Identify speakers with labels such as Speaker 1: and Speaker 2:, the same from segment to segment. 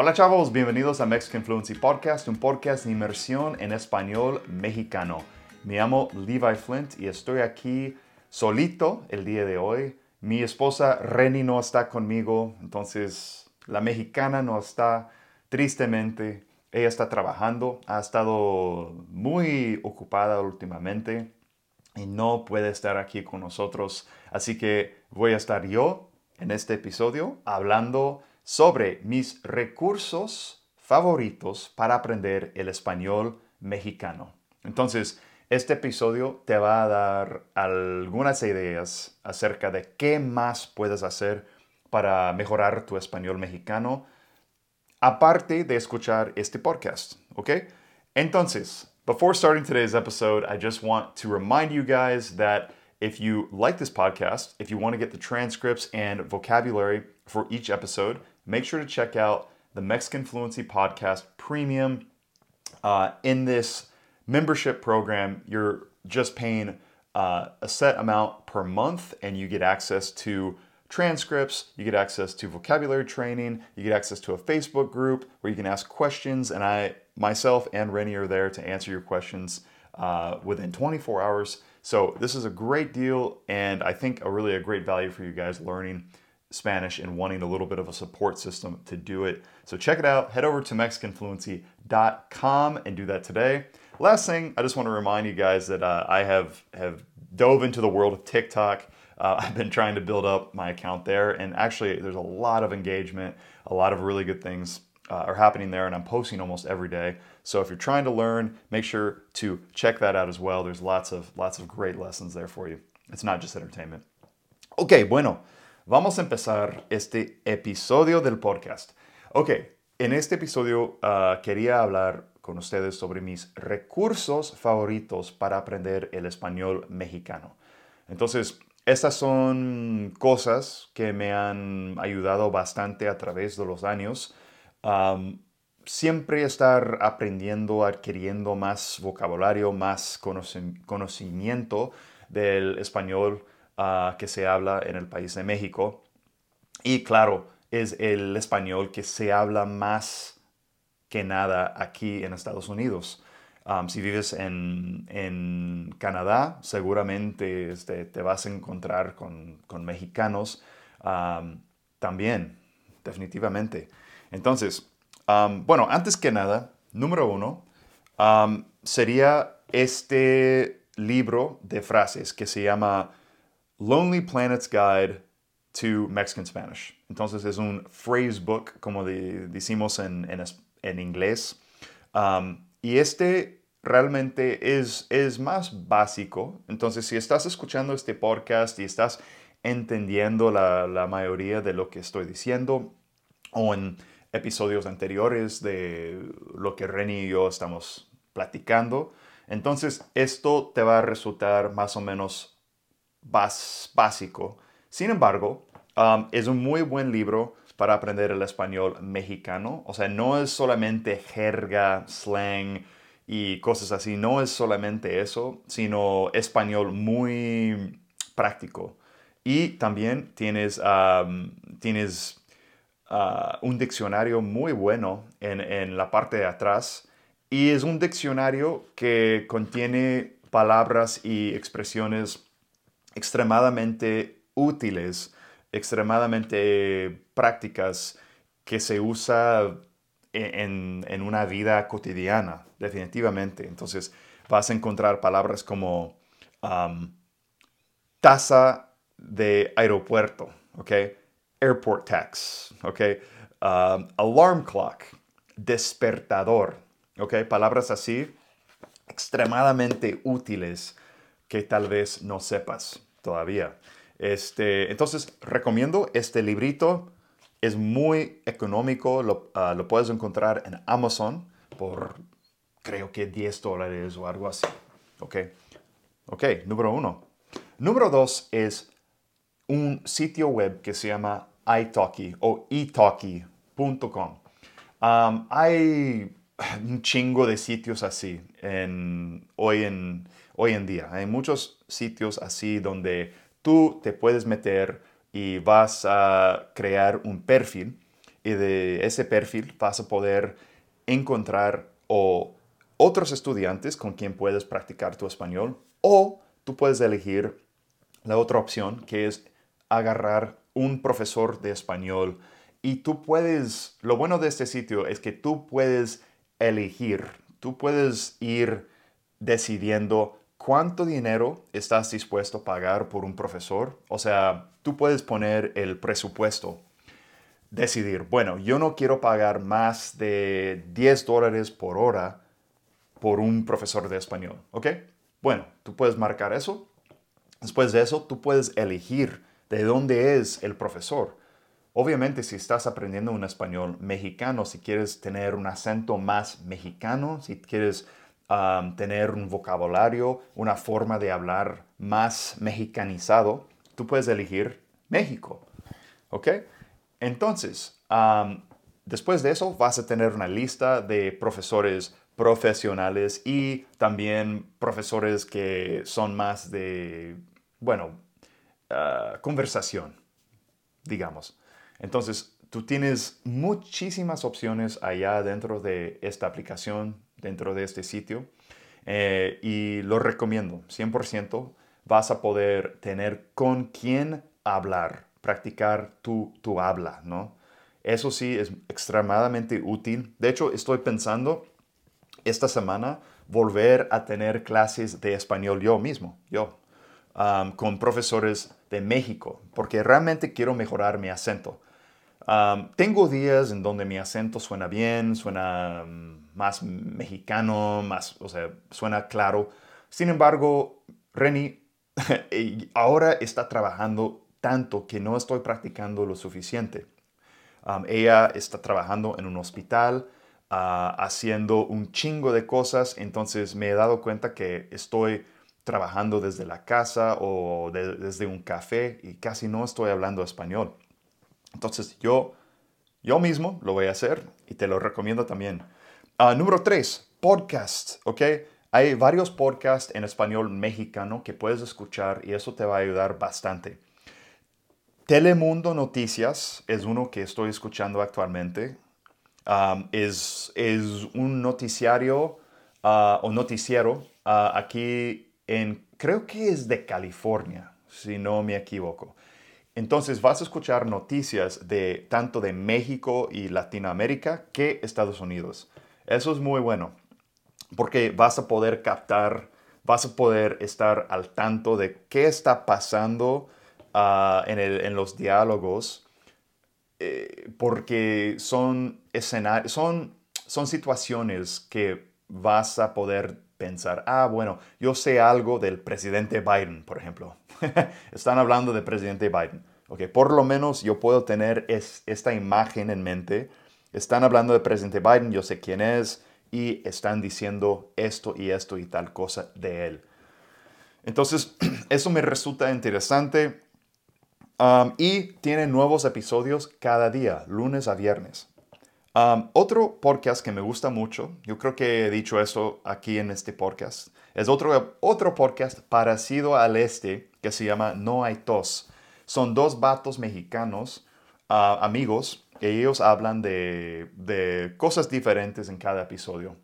Speaker 1: Hola chavos, bienvenidos a Mexican Fluency Podcast, un podcast de inmersión en español mexicano. Me llamo Levi Flint y estoy aquí solito el día de hoy. Mi esposa Reni no está conmigo, entonces la mexicana no está tristemente. Ella está trabajando, ha estado muy ocupada últimamente y no puede estar aquí con nosotros. Así que voy a estar yo en este episodio hablando sobre mis recursos favoritos para aprender el español mexicano. Entonces, este episodio te va a dar algunas ideas acerca de qué más puedes hacer para mejorar tu español mexicano, aparte de escuchar este podcast, ¿ok? Entonces, before starting today's episode, I just want to remind you guys that if you like this podcast, if you want to get the transcripts and vocabulary for each episode, make sure to check out the Mexican Fluency Podcast Premium. Uh, in this membership program, you're just paying uh, a set amount per month and you get access to transcripts, you get access to vocabulary training, you get access to a Facebook group where you can ask questions, and I, myself, and Rennie are there to answer your questions uh, within 24 hours. So this is a great deal, and I think a really a great value for you guys learning Spanish and wanting a little bit of a support system to do it. So check it out. Head over to MexicanFluency.com and do that today. Last thing, I just want to remind you guys that uh, I have have dove into the world of TikTok. Uh, I've been trying to build up my account there, and actually, there's a lot of engagement, a lot of really good things uh, are happening there, and I'm posting almost every day. So if you're trying to learn, make sure to check that out as well. There's lots of lots of great lessons there for you. It's not just entertainment. Okay, bueno, vamos a empezar este episodio del podcast. Ok, en este episodio uh, quería hablar con ustedes sobre mis recursos favoritos para aprender el español mexicano. Entonces, estas son cosas que me han ayudado bastante a través de los años. Siempre estar aprendiendo, adquiriendo más vocabulario, más conocimiento del español uh, que se habla en el país de México. Y claro, es el español que se habla más que nada aquí en Estados Unidos. Si vives en, en Canadá, seguramente este, te vas a encontrar con, con mexicanos también, definitivamente. Entonces, bueno, antes que nada, número uno, sería este libro de frases que se llama Lonely Planet's Guide to Mexican Spanish. Entonces es un phrase book, como decimos en, en, en inglés. Um, y este realmente es, es más básico. Entonces, si estás escuchando este podcast y estás entendiendo la, la mayoría de lo que estoy diciendo, o en episodios anteriores de lo que Reni y yo estamos platicando, entonces esto te va a resultar más o menos básico. Sin embargo, um, es un muy buen libro para aprender el español mexicano. O sea, no es solamente jerga, slang y cosas así. No es solamente eso, sino español muy práctico. Y también tienes, um, tienes uh, un diccionario muy bueno en, en la parte de atrás. Y es un diccionario que contiene palabras y expresiones extremadamente útiles, extremadamente prácticas que se usa en, en, una vida cotidiana, definitivamente. Entonces vas a encontrar palabras como um, tasa de aeropuerto, ¿ok? Airport tax, ¿ok? Um, alarm clock, despertador, ¿ok? Palabras así extremadamente útiles que tal vez no sepas todavía. Este, entonces, recomiendo este librito. Es muy económico. Lo, ah, lo, puedes encontrar en Amazon por creo que 10 dólares o algo así. Ok. Ok, número uno. Número dos es un sitio web que se llama italki o italki.com. Hay un chingo de sitios así hoy, en, hoy en día. Hay muchos sitios así donde tú te puedes meter y vas a crear un perfil y de ese perfil vas a poder encontrar o otros estudiantes con quien puedes practicar tu español o tú puedes elegir la otra opción que es agarrar un profesor de español y tú puedes, lo bueno de este sitio es que tú puedes elegir, tú puedes ir decidiendo cuánto dinero estás dispuesto a pagar por un profesor. O sea, tú puedes poner el presupuesto, decidir, bueno, yo no quiero pagar más de 10 dólares por hora por un profesor de español, ¿ok? Bueno, tú puedes marcar eso. Después de eso, tú puedes elegir de dónde es el profesor. Obviamente, si estás aprendiendo un español mexicano, si quieres tener un acento más mexicano, si quieres tener un vocabulario, una forma de hablar más mexicanizado, tú puedes elegir México. ¿Ok? Entonces, después de eso, vas a tener una lista de profesores profesionales y también profesores que son más de, bueno, uh, conversación, digamos. Entonces, tú tienes muchísimas opciones allá dentro de esta aplicación, dentro de este sitio, eh, y lo recomiendo, 100%. Vas a poder tener con quién hablar, practicar tu, tu habla, ¿no? Eso sí es extremadamente útil. De hecho, estoy pensando esta semana volver a tener clases de español yo mismo, yo, um, con profesores de México, porque realmente quiero mejorar mi acento tengo días en donde mi acento suena bien, suena mm, más mexicano, más, o sea, suena claro. Sin embargo, Reni ahora está trabajando tanto que no estoy practicando lo suficiente. ella está trabajando en un hospital, ah, haciendo un chingo de cosas, entonces me he dado cuenta que estoy trabajando desde la casa o desde un café y casi no estoy hablando español. Entonces yo, yo mismo lo voy a hacer y te lo recomiendo también. Ah, número tres, podcast, ¿ok? Hay varios podcasts en español mexicano que puedes escuchar y eso te va a ayudar bastante. Telemundo Noticias es uno que estoy escuchando actualmente. es, es, un noticiario ah, o noticiero ah, aquí en, creo que es de California, si no me equivoco. Entonces vas a escuchar noticias de tanto de México y Latinoamérica que Estados Unidos. Eso es muy bueno porque vas a poder captar, vas a poder estar al tanto de qué está pasando ah, en, los diálogos eh, porque son, son, son situaciones que vas a poder pensar, ah, bueno, yo sé algo del presidente Biden, por ejemplo. Están hablando del presidente Biden. Okay, por lo menos yo puedo tener esta imagen en mente. Están hablando del presidente Biden, yo sé quién es, y están diciendo esto y esto y tal cosa de él. Entonces, eso me resulta interesante. Y tiene nuevos episodios cada día, lunes a viernes. Um, otro podcast que me gusta mucho, yo creo que he dicho eso aquí en este podcast, es otro, otro podcast parecido al este que se llama No hay tos. Son dos vatos mexicanos, ah, amigos, y ellos hablan de, de cosas diferentes en cada episodio.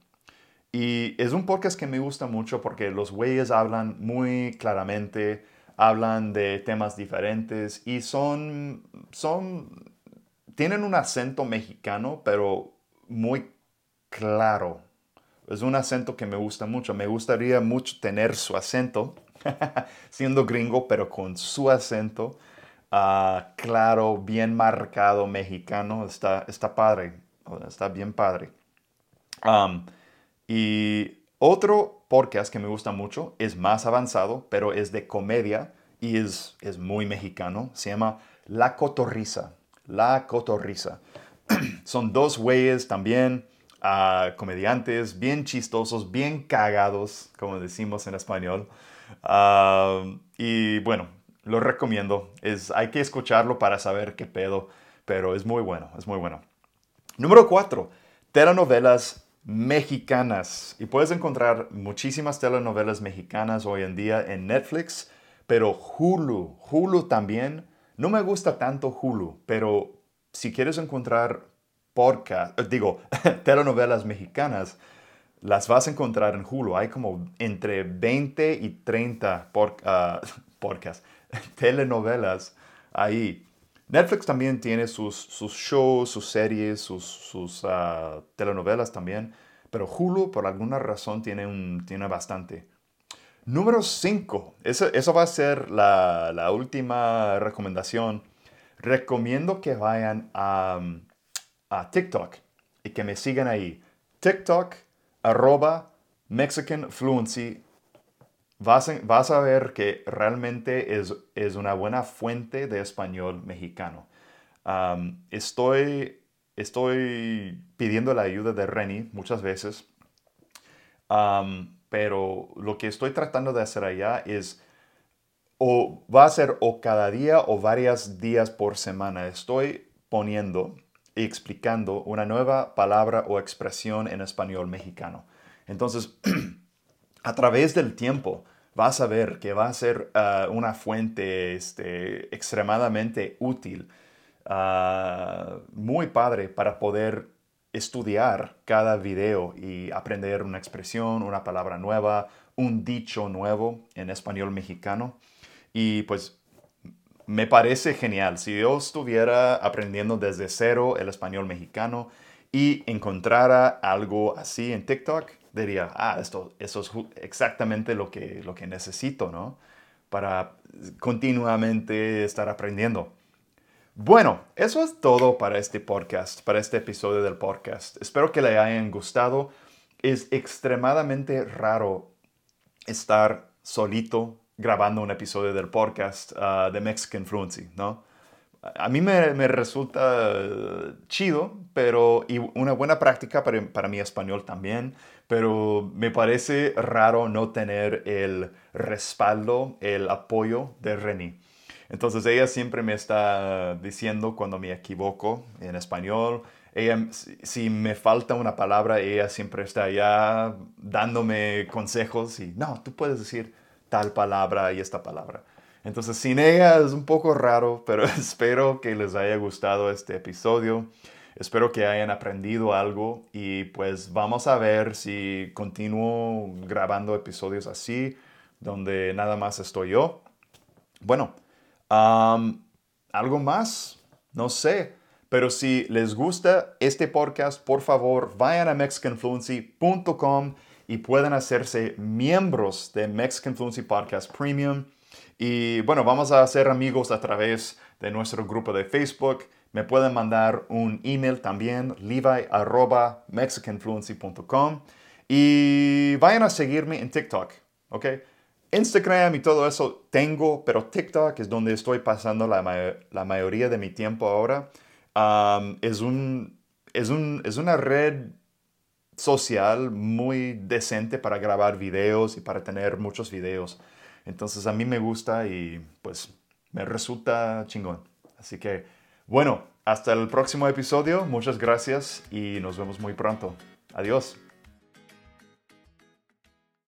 Speaker 1: Y es un podcast que me gusta mucho porque los güeyes hablan muy claramente, hablan de temas diferentes y son, son tienen un acento mexicano, pero muy claro. Es un acento que me gusta mucho. Me gustaría mucho tener su acento, siendo gringo, pero con su acento ah, claro, bien marcado mexicano. Está, está padre, está bien padre. y otro podcast que me gusta mucho es más avanzado, pero es de comedia y es, es muy mexicano. Se llama La Cotorrisa. La Cotorrisa. Son dos güeyes también, ah, comediantes, bien chistosos, bien cagados, como decimos en español. Ah, y bueno, lo recomiendo. Es, hay que escucharlo para saber qué pedo, pero es muy bueno, es muy bueno. Número cuatro, telenovelas mexicanas. Y puedes encontrar muchísimas telenovelas mexicanas hoy en día en Netflix, pero Hulu, Hulu también no me gusta tanto Hulu, pero si quieres encontrar podcast, eh, digo, telenovelas mexicanas, las vas a encontrar en Hulu. Hay como entre 20 y 30 por, ah, podcasts, telenovelas ahí. Netflix también tiene sus, sus shows, sus series, sus, ah, telenovelas también, pero Hulu por alguna razón tiene, un, tiene bastante. Número 5, eso, eso, va a ser la, la, última recomendación. Recomiendo que vayan a, a TikTok y que me sigan ahí. TikTok, arroba Mexican Fluency vas a, ver que realmente es, es, una buena fuente de español mexicano. estoy, estoy pidiendo la ayuda de Reni muchas veces, pero lo que estoy tratando de hacer allá es o va a ser o cada día o varios días por semana. Estoy poniendo y explicando una nueva palabra o expresión en español mexicano. Entonces, a través del tiempo, vas a ver que va a ser ah, una fuente este, extremadamente útil, ah, muy padre para poder estudiar cada video y aprender una expresión, una palabra nueva, un dicho nuevo en español mexicano. Y pues me parece genial. Si yo estuviera aprendiendo desde cero el español mexicano y encontrara algo así en TikTok, diría, ah, esto, eso es exactamente lo que, lo que necesito, ¿no? Para continuamente estar aprendiendo. Bueno, eso es todo para este podcast, para este episodio del podcast. Espero que le hayan gustado. Es extremadamente raro estar solito grabando un episodio del podcast uh, de Mexican Fluency, ¿no? A mí me, resulta chido, pero y una buena práctica para, para mi español también pero me parece raro no tener el respaldo, el apoyo de Reni. Entonces ella siempre me está diciendo cuando me equivoco en español. Ella, si me falta una palabra, ella siempre está allá dándome consejos y no, tú puedes decir tal palabra y esta palabra. Entonces sin ella es un poco raro, pero espero que les haya gustado este episodio. Espero que hayan aprendido algo y pues vamos a ver si continúo grabando episodios así, donde nada más estoy yo. Bueno, ¿algo más? No sé. Pero si les gusta este podcast, por favor, vayan a mexicanfluency.com y pueden hacerse miembros de Mexican Fluency Podcast Premium. Y bueno, vamos a ser amigos a través de nuestro grupo de Facebook me pueden mandar un email también, levi.mexicanfluency.com y vayan a seguirme en TikTok, ¿ok? Instagram y todo eso tengo, pero TikTok es donde estoy pasando la, mayoría de mi tiempo ahora. es una red social muy decente para grabar videos y para tener muchos videos. Entonces a mí me gusta y pues me resulta chingón. Así que bueno, hasta el próximo episodio. Muchas gracias y nos vemos muy pronto. Adiós.